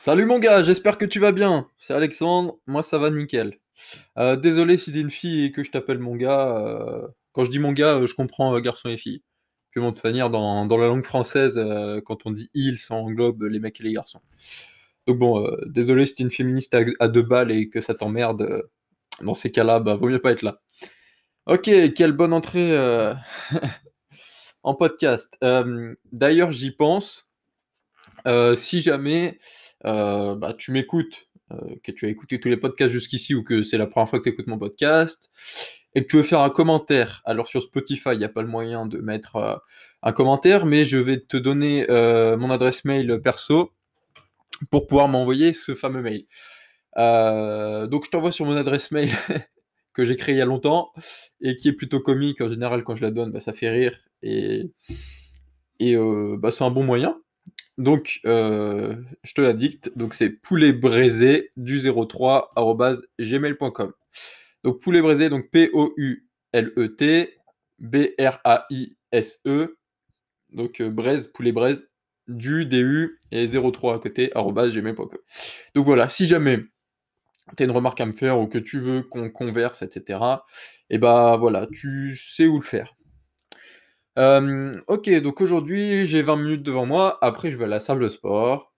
Salut mon gars, j'espère que tu vas bien. C'est Alexandre, moi ça va nickel. Euh, désolé si t'es une fille et que je t'appelle mon gars. euh, quand je dis mon gars, euh, je comprends garçon et fille. Puis bon, de toute manière, dans, dans la langue française, quand on dit il, ça englobe les mecs et les garçons. Donc bon, désolé si t'es une féministe à, deux balles et que ça t'emmerde. dans ces cas-là, bah vaut mieux pas être là. Ok, quelle bonne entrée en podcast. D'ailleurs, j'y pense. Si jamais euh, bah, tu m'écoutes, euh, que tu as écouté tous les podcasts jusqu'ici ou que c'est la première fois que tu écoutes mon podcast, et que tu veux faire un commentaire, alors sur Spotify, il n'y a pas le moyen de mettre euh, un commentaire, mais je vais te donner mon adresse mail perso pour pouvoir m'envoyer ce fameux mail. Donc je t'envoie sur mon adresse mail que j'ai créée il y a longtemps et qui est plutôt comique. En général, quand je la donne, bah, ça fait rire et, bah, c'est un bon moyen. Donc, euh, je te la dicte. Donc, c'est pouletbraisé du 03 arobase gmail.com. Donc, poulet braisé, donc P-O-U-L-E-T B-R-A-I-S-E. Donc, euh, braise, poulet braise du DU et 03 à côté gmail.com. Donc, voilà, si jamais tu as une remarque à me faire ou que tu veux qu'on converse, etc., et bah voilà, tu sais où le faire. Euh, ok, donc aujourd'hui j'ai 20 minutes devant moi, après je vais à la salle de sport.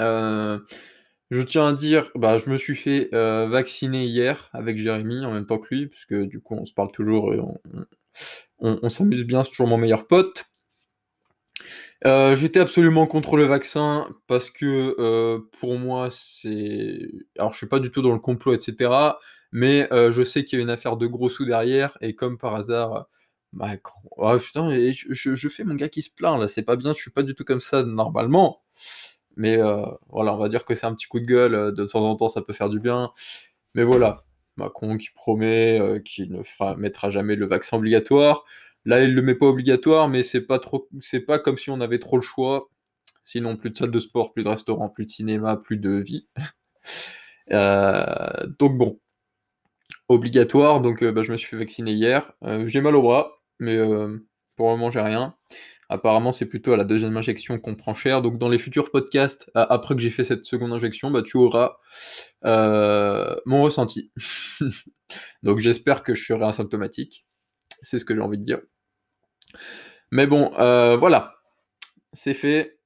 Euh, je tiens à dire, bah, je me suis fait euh, vacciner hier avec Jérémy en même temps que lui, puisque du coup on se parle toujours et on, on- s'amuse bien, c'est toujours mon meilleur pote. J'étais absolument contre le vaccin parce que pour moi c'est... Alors je suis pas du tout dans le complot, etc. Mais je sais qu'il y a une affaire de gros sous derrière et comme par hasard... Macron... Ah putain, je, fais mon gars qui se plaint là, c'est pas bien, je suis pas du tout comme ça normalement. Mais euh, voilà, on va dire que c'est un petit coup de gueule, euh, de temps en temps ça peut faire du bien. Mais voilà, Macron qui promet euh, qu'il ne fera, mettra jamais le vaccin obligatoire. Là, il le met pas obligatoire, mais c'est pas trop, c'est pas comme si on avait trop le choix. Sinon, plus de salles de sport, plus de restaurants, plus de cinéma, plus de vie. Donc bon, obligatoire. Donc bah, je me suis fait vacciner hier. J'ai mal au bras, mais euh, pour le moment j'ai rien. Apparemment, c'est plutôt à la deuxième injection qu'on prend cher. Donc, dans les futurs podcasts, a- après que j'ai fait cette seconde injection, bah, tu auras euh, mon ressenti. Donc, j'espère que je serai asymptomatique. C'est ce que j'ai envie de dire. Mais bon, euh, voilà, c'est fait.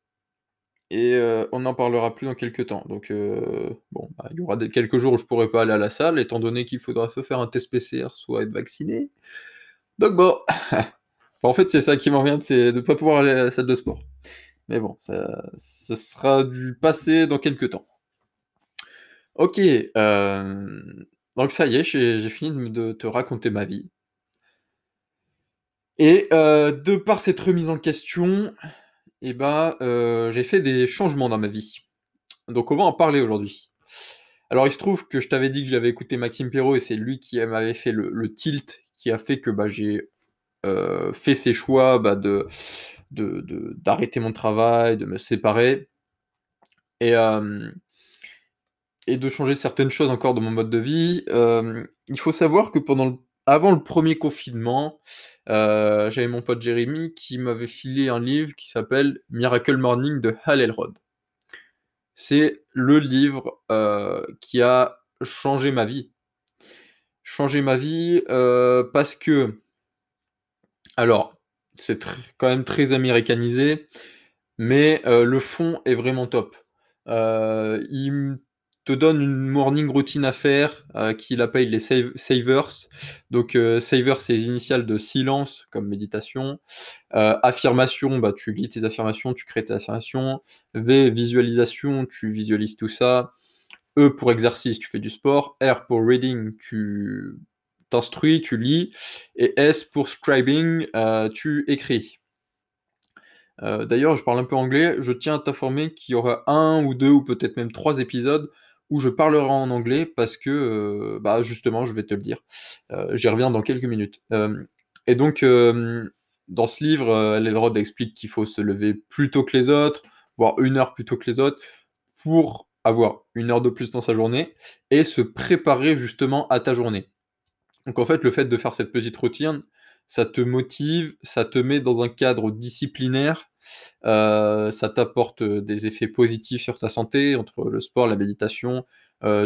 Et euh, on n'en parlera plus dans quelques temps. Donc, euh, bon, bah, il y aura quelques jours où je pourrai pas aller à la salle, étant donné qu'il faudra se faire un test PCR, soit être vacciné. Donc, bon. En fait, c'est ça qui m'en vient, c'est de ne pas pouvoir aller à la salle de sport. Mais bon, ce sera du passé dans quelques temps. Ok, euh, donc ça y est, j'ai fini de, te raconter ma vie. Et euh, de par cette remise en question, eh ben, euh, j'ai fait des changements dans ma vie. Donc on va en parler aujourd'hui. Alors il se trouve que je t'avais dit que j'avais écouté Maxime Perrault et c'est lui qui m'avait fait le tilt qui a fait que bah, j'ai euh, fait ces choix bah, de de- de- d'arrêter mon travail, de me séparer et, euh, et de changer certaines choses encore dans mon mode de vie. Euh, il faut savoir que pendant avant le premier confinement, j'avais mon pote Jérémy qui m'avait filé un livre qui s'appelle Miracle Morning de Hal Elrod. C'est le livre qui a changé ma vie. Changé ma vie euh, parce que, alors, c'est quand même très américanisé, mais euh, le fond est vraiment top. Euh, il te donne une morning routine à faire qu'il appelle les save- savers. Donc, savers, c'est les initiales de silence comme méditation. Affirmation, bah, tu lis tes affirmations, tu crées tes affirmations. V, visualisation, tu visualises tout ça. E pour exercice, tu fais du sport. R pour reading, tu t'instruis, tu lis. Et S pour scribing, euh, tu écris. Euh, D'ailleurs, je parle un peu anglais. Je tiens à t'informer qu'il y aura un ou deux ou peut-être même trois épisodes où je parlerai en anglais parce que, euh, bah justement, je vais te le dire. J'y reviens dans quelques minutes. Et donc, dans ce livre, Elrod explique qu'il faut se lever plus tôt que les autres, voire une heure plus tôt que les autres, pour avoir une heure de plus dans sa journée et se préparer justement à ta journée. Donc en fait, le fait de faire cette petite routine, ça te motive, ça te met dans un cadre disciplinaire, euh, ça t'apporte des effets positifs sur ta santé, entre le sport, la méditation,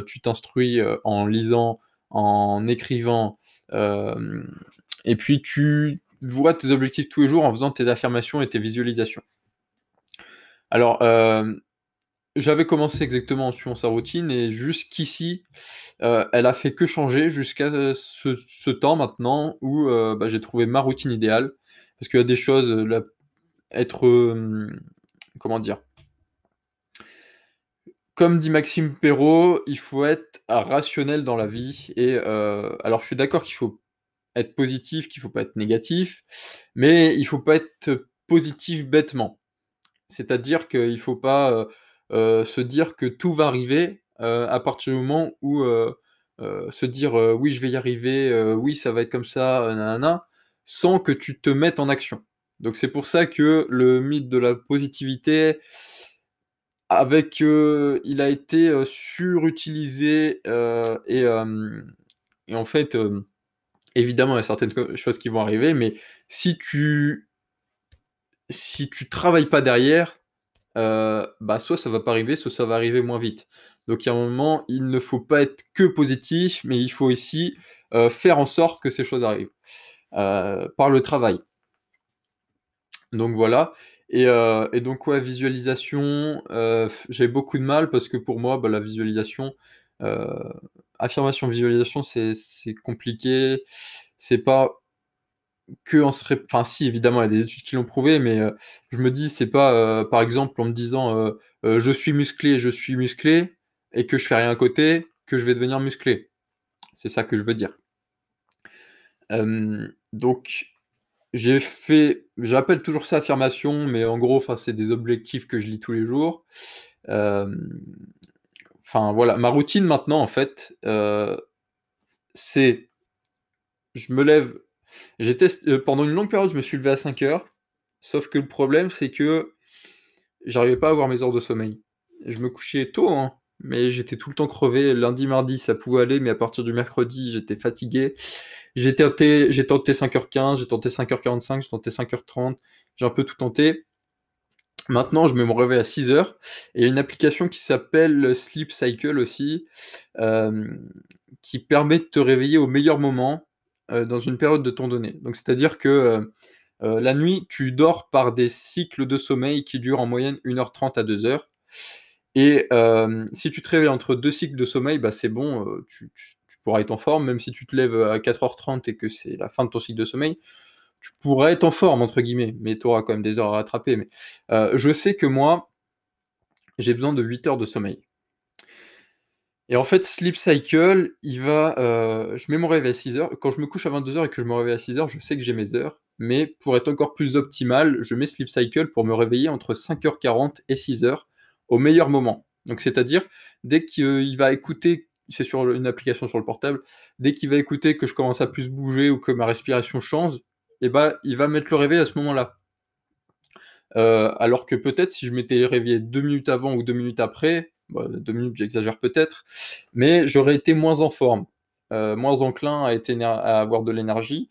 tu t'instruis en lisant, en écrivant, et puis tu vois tes objectifs tous les jours en faisant tes affirmations et tes visualisations. Alors, j'avais commencé exactement en suivant sa routine et jusqu'ici, euh, elle a fait que changer jusqu'à ce, temps maintenant où euh, bah, j'ai trouvé ma routine idéale. Parce qu'il y a des choses, être, comment dire, comme dit Maxime Perrault, il faut être rationnel dans la vie. Et euh, alors, je suis d'accord qu'il faut être positif, qu'il faut pas être négatif, mais il faut pas être positif bêtement. C'est-à-dire qu'il faut pas euh, se dire que tout va arriver euh, à partir du moment où euh, se dire oui, je vais y arriver, oui, ça va être comme ça, nanana, sans que tu te mettes en action. Donc c'est pour ça que le mythe de la positivité, avec, il a été surutilisé et, et, en fait, évidemment, il y a certaines choses qui vont arriver, mais si tu si tu travailles pas derrière, euh, bah, soit ça va pas arriver, soit ça va arriver moins vite. Donc, il y a un moment, il ne faut pas être que positif, mais il faut aussi euh, faire en sorte que ces choses arrivent euh, par le travail. Donc voilà. Et, donc, ouais, visualisation, j'ai beaucoup de mal parce que pour moi, bah, la visualisation, affirmation, visualisation, c'est compliqué. C'est pas que en serait. Enfin, si, évidemment, il y a des études qui l'ont prouvé, mais euh, je me dis, c'est pas, euh, par exemple, en me disant euh, je suis musclé, je suis musclé, et que je fais rien à côté, que je vais devenir musclé. C'est ça que je veux dire. donc, j'ai fait. J'appelle toujours ça affirmation, mais en gros, c'est des objectifs que je lis tous les jours. Enfin, voilà. Ma routine maintenant, en fait, c'est. Je me lève j'ai testé, euh, pendant une longue période, je me suis levé à 5 heures. Sauf que le problème, c'est que j'arrivais pas à avoir mes heures de sommeil. Je me couchais tôt, hein, mais j'étais tout le temps crevé. Lundi, mardi, ça pouvait aller, mais à partir du mercredi, j'étais fatigué. J'ai tenté, j'ai tenté 5h15, j'ai tenté 5h45, j'ai tenté 5h30, j'ai un peu tout tenté. Maintenant, je me réveille à 6 heures. Et il y a une application qui s'appelle Sleep Cycle aussi, euh, qui permet de te réveiller au meilleur moment euh, dans une période de temps donné. C'est-à-dire que euh, euh, la nuit, tu dors par des cycles de sommeil qui durent en moyenne 1h30 à 2h. Et si tu te réveilles entre deux cycles de sommeil, bah c'est bon, tu, pourras être en forme, même si tu te lèves à 4h30 et que c'est la fin de ton cycle de sommeil, tu pourras être en forme, entre guillemets, mais tu auras quand même des heures à rattraper. Mais je sais que moi, j'ai besoin de 8 heures de sommeil. Et en fait, Sleep Cycle, il va, euh, je mets mon réveil à 6h. Quand je me couche à 22h et que je me réveille à 6h, je sais que j'ai mes heures. Mais pour être encore plus optimal, je mets Sleep Cycle pour me réveiller entre 5h40 et 6h au meilleur moment. Donc c'est-à-dire, dès qu'il va écouter, c'est sur une application sur le portable, dès qu'il va écouter que je commence à plus bouger ou que ma respiration change, eh ben, il va mettre le réveil à ce moment-là. Euh, alors que peut-être si je m'étais réveillé deux minutes avant ou deux minutes après, deux minutes, j'exagère peut-être, mais j'aurais été moins en forme, euh, moins enclin à, être à avoir de l'énergie,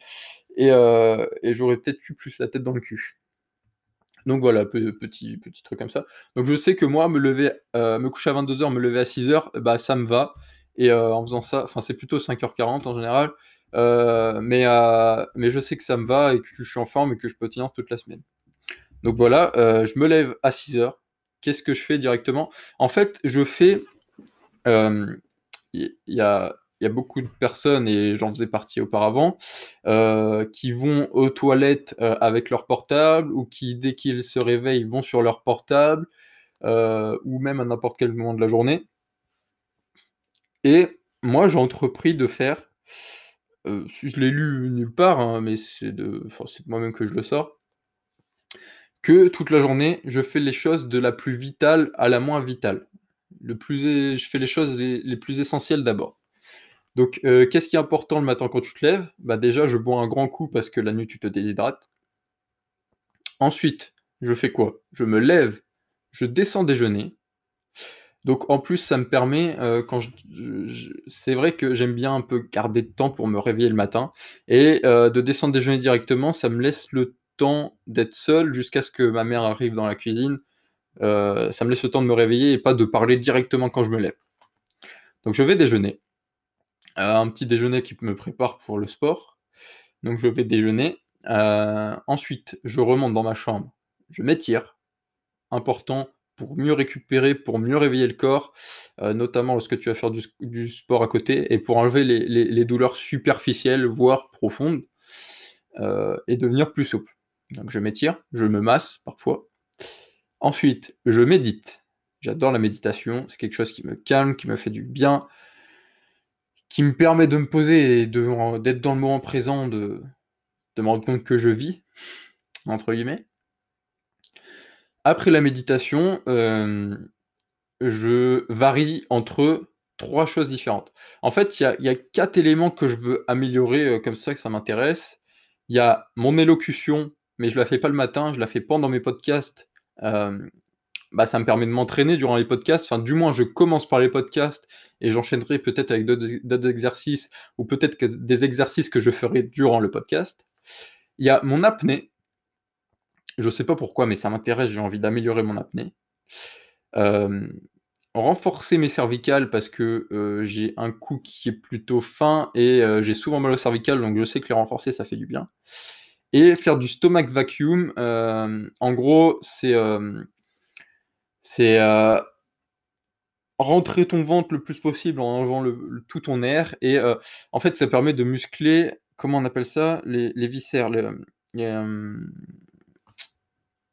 euh, et, j'aurais peut-être eu plus la tête dans le cul. Donc voilà, petit, petit truc comme ça. Donc je sais que moi, me lever, euh, me coucher à 22h, me lever à 6h, bah ça me va. Et en faisant ça, enfin c'est plutôt 5h40 en général, mais, mais je sais que ça me va et que je suis en forme et que je peux tenir toute la semaine. Donc voilà, je me lève à 6h, qu'est-ce que je fais directement? En fait, je fais. Il euh, y, a, beaucoup de personnes, et j'en faisais partie auparavant, euh, qui vont aux toilettes euh, avec leur portable, ou qui, dès qu'ils se réveillent, vont sur leur portable, ou même à n'importe quel moment de la journée. Et moi, j'ai entrepris de faire. je l'ai lu nulle part, hein, mais c'est de, de moi-même que je le sors que toute la journée, je fais les choses de la plus vitale à la moins vitale. Le plus, je fais les choses les, plus essentielles d'abord. Donc, euh, qu'est-ce qui est important le matin quand tu te lèves? Bah Déjà, je bois un grand coup parce que la nuit, tu te déshydrates. Ensuite, je fais quoi? Je me lève, je descends déjeuner. Donc en plus, ça me permet, heu, quand c'est vrai que j'aime bien un peu garder de temps pour me réveiller le matin et heu, de descendre déjeuner directement, ça me laisse le temps d'être seul jusqu'à ce que ma mère arrive dans la cuisine. Heu, ça me laisse le temps de me réveiller et pas de parler directement quand je me lève. Donc je vais déjeuner, heu, un petit déjeuner qui me prépare pour le sport. Donc je vais déjeuner, heu, ensuite je remonte dans ma chambre, je m'étire, important pour mieux récupérer, pour mieux réveiller le corps, notamment lorsque tu vas faire du sport à côté et pour enlever les douleurs superficielles, voire profondes, et devenir plus souple. Donc je m'étire, je me masse parfois. Ensuite, je médite. J'adore la méditation, c'est quelque chose qui me calme, qui me fait du bien qui me permet de me poser et d'être dans le moment présent, de me rendre compte que «je vis» entre guillemets. Après la méditation, hem, je varie entre 3 choses différentes. En fait, il y a 4 éléments que je veux améliorer, heu, comme ça, que ça m'intéresse. Il y a mon élocution, mais je la fais pas le matin, je la fais pendant mes podcasts. Hem, bah, ça me permet de m'entraîner durant les podcasts, enfin, du moins, je commence par les podcasts et j'enchaînerai peut-être avec d'autres exercices ou peut-être des exercices que je ferai durant le podcast. Il y a mon apnée. Je sais pas pourquoi, mais ça m'intéresse, j'ai envie d'améliorer mon apnée. Hem, renforcer mes cervicales parce que, heu, j'ai un cou qui est plutôt fin et j'ai souvent mal aux cervicales, donc je sais que les renforcer, ça fait du bien et faire du stomach vacuum, hem, en gros, c'est, c'est, heu, rentrer ton ventre le plus possible en enlevant le le tout ton air et en fait, ça permet de muscler, comment on appelle ça? Les les viscères,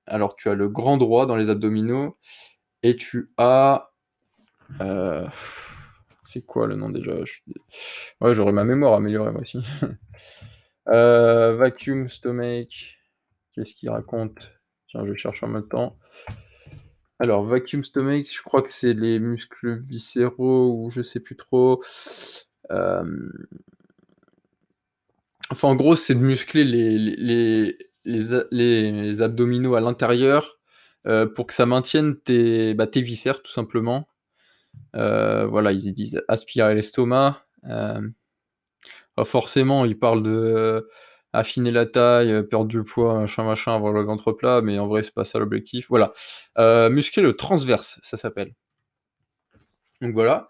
alors tu as le grand droit dans les abdominaux et tu as, c'est quoi le nom déjà? Ouais, j'aurais ma mémoire améliorée moi aussi. Heu, vacuum stomach, qu'est-ce qu'il raconte? Tiens, je cherche en même temps. Alors vacuum stomach, je crois que c'est les muscles viscéraux ou je sais plus trop. Hem enfin, en gros, c'est de muscler les abdominaux à l'intérieur, heu, pour que ça maintienne tes, bah, viscères tout simplement. Voilà, ils disent aspirer l'estomac, forcément, ils parlent de affiner la taille, heu, perdre du poids, machin, machin, avoir le ventre plat, mais en vrai, c'est pas ça l'objectif. Voilà, heu, muscler le transverse, ça s'appelle. Donc voilà,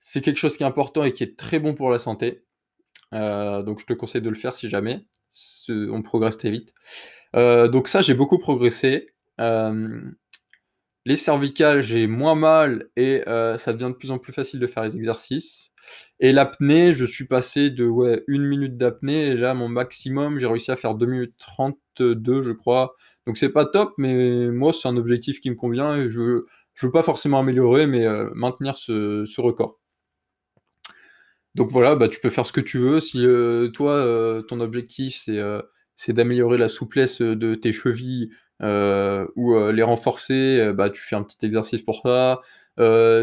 c'est quelque chose qui est important et qui est très bon pour la santé. Donc je te conseille de le faire si jamais, on progresse très vite. Donc ça, j'ai beaucoup progressé. Les cervicales, j'ai moins mal et ça devient de plus en plus facile de faire les exercices et l'apnée, je suis passé de, ouais, 1 minute d'apnée et là, mon maximum, j'ai réussi à faire 2 minutes 32, je crois. Donc c'est pas top, mais moi, c'est un objectif qui me convient et je je veux pas forcément améliorer, mais heu, maintenir ce record. Donc voilà, bah, tu peux faire ce que tu veux. Si, heu, toi, heu, ton objectif c'est, d'améliorer la souplesse, de tes chevilles, ou, les renforcer, bah, tu fais un petit exercice pour ça.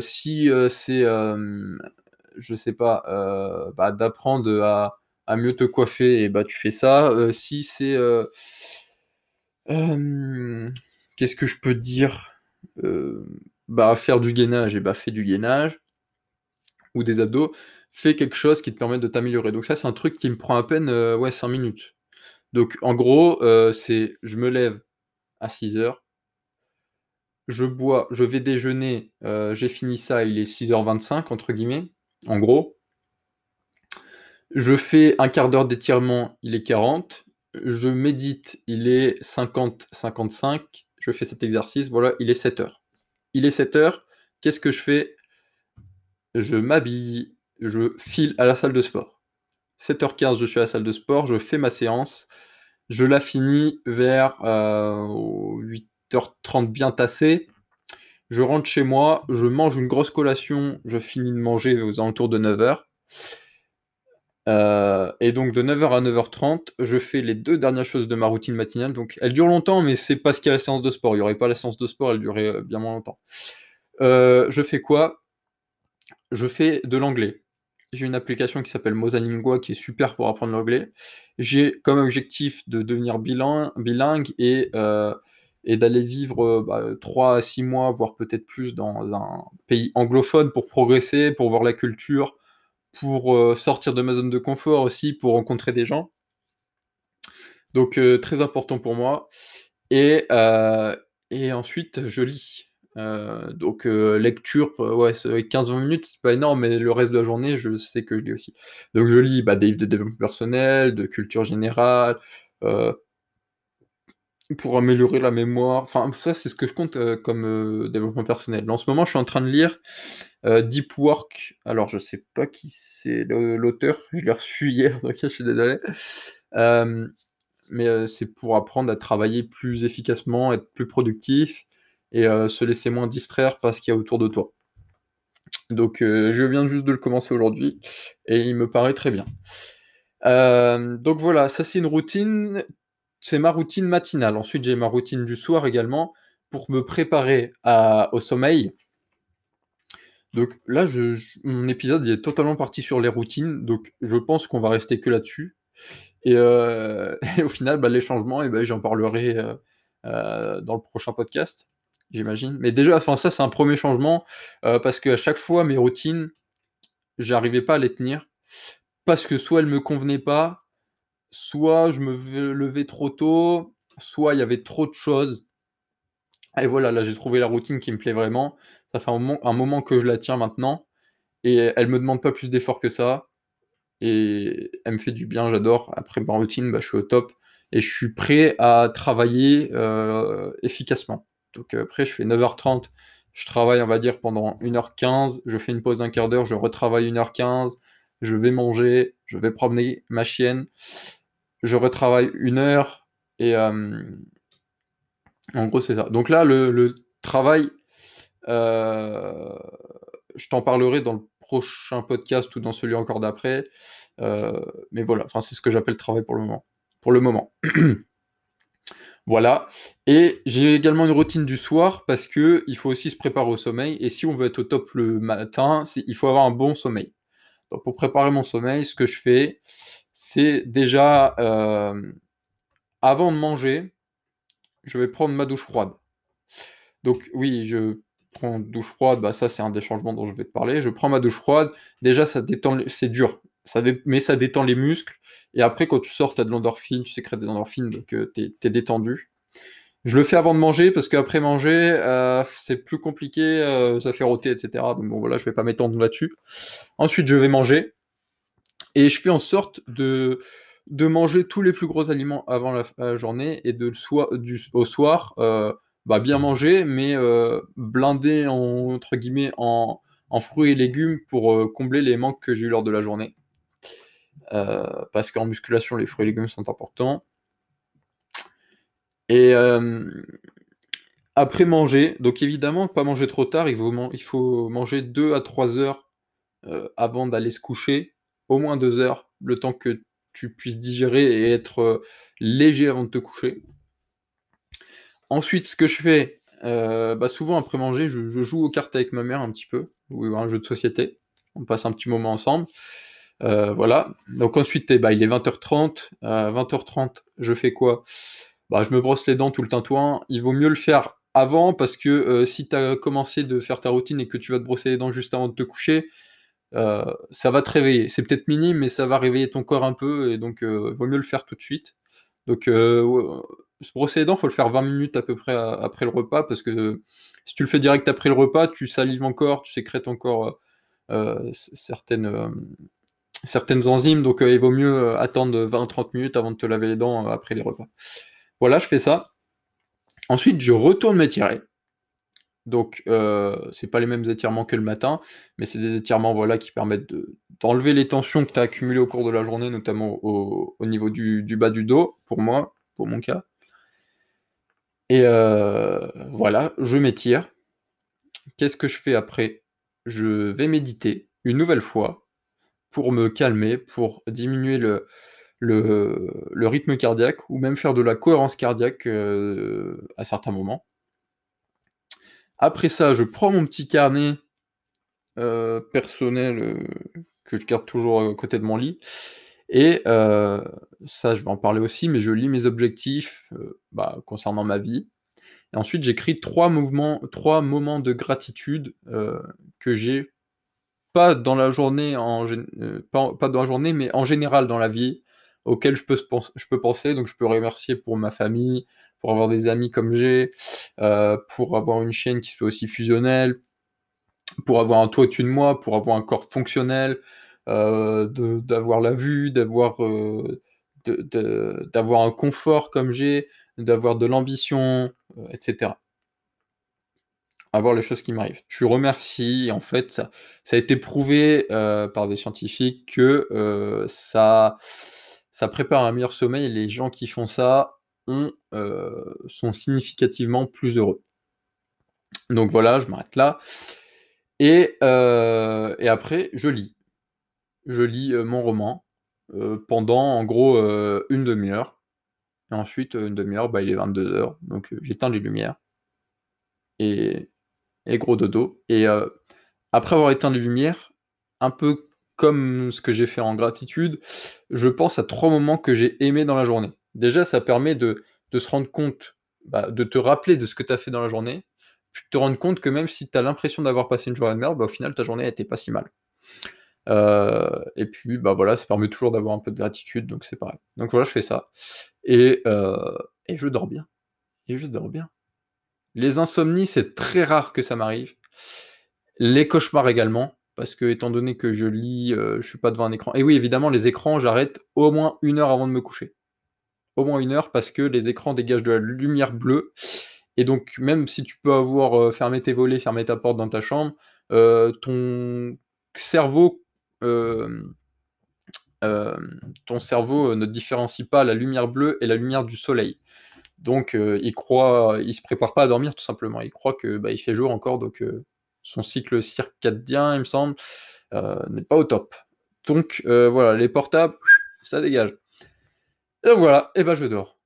Si, c'est, je sais pas, heu, bah, d'apprendre, à à mieux te coiffer et bah, tu fais ça. Heu, si c'est, heu hem, qu'est-ce que je peux dire? Bah, faire du gainage et bah, fais du gainage ou des abdos. Fais quelque chose qui te permette de t'améliorer. Donc ça, c'est un truc qui me prend à peine, ouais, 5 minutes. Donc en gros, c'est je me lève à 6:00 je bois je vais déjeuner, j'ai fini ça, il est «6:25» entre guillemets, en gros. Je fais 1/4 d'heure d'étirement, il est 40. Je médite, il est 50-55. Je fais cet exercice, voilà, il est 07:00. Il est 07:00, qu'est-ce que je fais? Je m'habille, je file à la salle de sport. 07:15, je suis à la salle de sport, je fais ma séance, je la finis vers, heu, 08:30 bien tassé. Je rentre chez moi, je mange une grosse collation, je finis de manger aux alentours de 09:00. Heu et donc de 09:00 à 09:30, je fais les 2 dernières choses de ma routine matinale. Donc elle dure longtemps, mais c'est parce qu'il y a la séance de sport. Il y aurait pas la séance de sport, elle durerait, heu, bien moins longtemps. Heu, je fais quoi? Je fais de l'anglais. J'ai une application qui s'appelle Mosalingua qui est super pour apprendre l'anglais. J'ai comme objectif de devenir bilingue et et d'aller vivre bah, 3 à 6 mois, voire peut-être plus dans un pays anglophone pour progresser, pour voir la culture, pour sortir de ma zone de confort aussi, pour rencontrer des gens. Donc très important pour moi. Et, et ensuite, je lis. donc lecture, ouais, 15-20 minutes, c'est pas énorme, mais le reste de la journée, je sais que je lis aussi. Donc je lis bah, des livres de développement personnel, de culture générale, pour améliorer la mémoire. Enfin, ça, c'est ce que je compte comme développement personnel. En ce moment, je suis en train de lire Deep Work. Alors, je sais pas qui c'est l'auteur, je l'ai reçu hier, donc je suis désolé mais euh, c'est pour apprendre à travailler plus efficacement, être plus productif et euh, se laisser moins distraire par ce qu'il y a autour de toi. Donc euh, je viens juste de le commencer aujourd'hui et il me paraît très bien. donc voilà, ça c'est une routine, c'est ma routine matinale. Ensuite j'ai ma routine du soir également pour me préparer au sommeil. Donc là, mon épisode est totalement parti sur les routines, donc je pense qu'on va rester que là-dessus. Euh, et, au final, bah, les changements, et ben, j'en parlerai euh, euh, dans le prochain podcast, j'imagine. Mais déjà, enfin, ça, c'est un premier changement, parce qu'à chaque fois, mes routines, j'arrivais pas à les tenir, parce que soit elles me convenaient pas, soit je me levais trop tôt, soit il y avait trop de choses. Et voilà, là, j'ai trouvé la routine qui me plaît vraiment. Ça fait un moment, que je la tiens maintenant, et elle me demande pas plus d'efforts que ça. Et elle me fait du bien, j'adore. Après ma routine, bah, je suis au top. Et je suis prêt à travailler euh, efficacement. Donc euh, après, je fais 9h30, je travaille, on va dire, pendant 1h15, je fais une pause d'un quart d'heure, je retravaille 1h15, je vais manger, je vais promener ma chienne, je retravaille une heure et euh, en gros, c'est ça. Donc là, le, travail, je t'en parlerai dans le prochain podcast ou dans celui encore d'après. Euh, mais voilà, enfin, c'est ce que j'appelle travail pour le moment. Pour le moment. voilà. Et j'ai également une routine du soir parce que il faut aussi se préparer au sommeil. Et si on veut être au top le matin, il faut avoir un bon sommeil. Pour préparer mon sommeil, ce que je fais, c'est déjà euh, avant de manger, je vais prendre ma douche froide. Donc oui, je prends douche froide, bah ça c'est un des changements dont je vais te parler. Je prends ma douche froide, déjà ça détend, c'est dur, mais ça détend les muscles. Et après quand tu sors, tu as de l'endorphine, tu sécrètes des endorphines, donc euh, tu es, détendu. Je le fais avant de manger parce qu'après manger, euh, c'est plus compliqué, ça fait rôter, etc. Donc bon voilà, je vais pas m'étendre là-dessus. Ensuite, je vais manger et je fais en sorte de de manger tous les plus gros aliments avant la, journée et de au soir bah, bien manger, mais euh, blindé entre guillemets en, fruits et légumes pour euh, combler les manques que j'ai eu lors de la journée. Euh, parce qu'en musculation, les fruits et légumes sont importants. Et après manger, donc évidemment, pas manger trop tard, il faut, il faut manger 2 à 3 heures avant d'aller se coucher, au moins 2 heures, le temps que tu puisses digérer et être léger avant de te coucher. Ensuite, ce que je fais, euh, bah, souvent après manger, je, joue aux cartes avec ma mère un petit peu, ou un jeu de société. On passe un petit moment ensemble. Euh, voilà. Donc ensuite, bah, il est 20h30. 20h30, je fais quoi? Bah, Je me brosse les dents tout le tintouin. Il vaut mieux le faire avant parce que euh, si tu as commencé de faire ta routine et que tu vas te brosser les dents juste avant de te coucher, ça va te réveiller. C'est peut-être minime, mais ça va réveiller ton corps un peu et donc il vaut mieux le faire tout de suite. Donc se brosser les dents, faut le faire 20 minutes à peu près après le repas, parce que si tu le fais direct après le repas, tu salives encore, tu sécrètes encore euh, euh, certaines, euh, certaines enzymes, donc il vaut mieux attendre 20-30 minutes avant de te laver les dents après les repas. Voilà, je fais ça. Ensuite, je retourne m'étirer. Donc, c'est pas les mêmes étirements que le matin, mais c'est des étirements voilà, qui permettent d'enlever les tensions que tu as accumulées au cours de la journée, notamment au, niveau du, bas du dos, pour moi, pour mon cas. Et euh, voilà, je m'étire. Qu'est-ce que je fais après? Je vais méditer une nouvelle fois pour me calmer, pour diminuer le, le, rythme cardiaque ou même faire de la cohérence cardiaque euh, à certains moments. Après ça, je prends mon petit carnet euh, personnel que je garde toujours à côté de mon lit et ça, je vais en parler aussi, mais je lis mes objectifs, bah, concernant ma vie. et ensuite j'écris trois mouvements 3 moments de gratitude, que j'ai pas dans la journée pas dans la journée, mais en général dans la vie, auxquels je peux je peux penser. Donc je peux remercier pour ma famille, pour avoir des amis comme j'ai, heu, pour avoir une chaîne qui soit aussi fusionnelle, pour avoir un toit au-dessus de moi, pour avoir un corps fonctionnel, de d'avoir la vue, d'avoir, de d'avoir un confort comme j'ai, d'avoir de l'ambition, heu, et cetera. Avoir les choses qui m'arrivent. Tu remercies et en fait ça a été prouvé, par des scientifiques que, ça ça prépare un meilleur sommeil les gens qui font ça heu, sont significativement plus heureux. Donc voilà, je m'arrête là. Et et après je lis. Je lis, heu, mon roman, pendant en gros, heu, 1/2 heure et ensuite, heu, 1/2 heure, bah, il est 22:00 donc j'éteins les lumières. Et et gros dodo. Et après avoir éteint les lumières, un peu comme ce que j'ai fait en gratitude, je pense à 3 moments que j'ai aimés dans la journée. Déjà, ça permet de se rendre compte, bah, de te rappeler de ce que tu as fait dans la journée, puis de te rendre compte que même si tu as l'impression d'avoir passé une journée de merde, bah, au final ta journée elle était pas si mal. Heu et puis, bah, voilà, ça permet toujours d'avoir un peu de gratitude, donc c'est pareil. Donc voilà, je fais ça et et je dors bien et je dors bien. Les insomnies, c'est très rare que ça m'arrive. Les cauchemars également, parce qu'étant donné que je lis, heu, je suis pas devant un écran et oui, évidemment, les écrans, j'arrête au moins 1 heure avant de me coucher. Au moins 1 heure parce que les écrans dégagent de la lumière bleue et donc même si tu peux avoir, heu, fermé tes volets, fermé ta porte dans ta chambre, heu, ton cerveau, ton cerveau, ne différencie pas la lumière bleue et la lumière du soleil. Donc il croit il se prépare pas à dormir tout simplement. Il croit que, bah, il fait jour encore donc son cycle circadien, il me semble, heu, n'est pas au top. Donc heu, voilà, les portables, ça dégage et voilà et bah, je dors.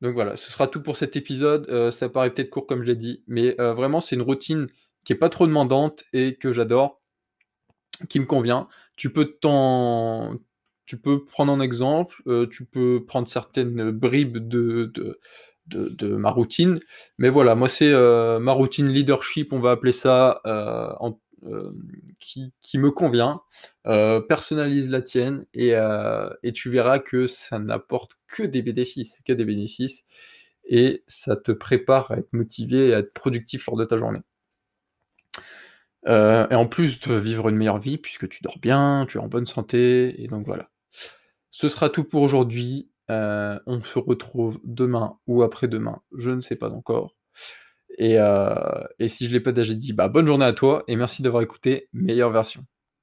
Donc voilà, ce sera tout pour cet épisode, heu, ça paraît peut-être court comme je l'ai dit, mais vraiment c'est une routine qui est pas trop demandante et que j'adore, qui me convient. Tu peux t'en tu peux prendre un exemple, tu peux prendre certaines bribes de de ma routine, mais voilà, moi c'est, heu, ma routine leadership, on va appeler ça, en hem, qui me convient. Personnalise la tienne et tu verras que ça n'apporte que des bénéfices, que des bénéfices et ça te prépare à être motivé et à être productif lors de ta journée. Et en plus de vivre une meilleure vie puisque tu dors bien, tu es en bonne santé et donc voilà. Ce sera tout pour aujourd'hui, heu, on se retrouve demain ou après-demain, je ne sais pas encore et et si je l'ai pas déjà dit, bah, bonne journée à toi et merci d'avoir écouté Meilleure Version.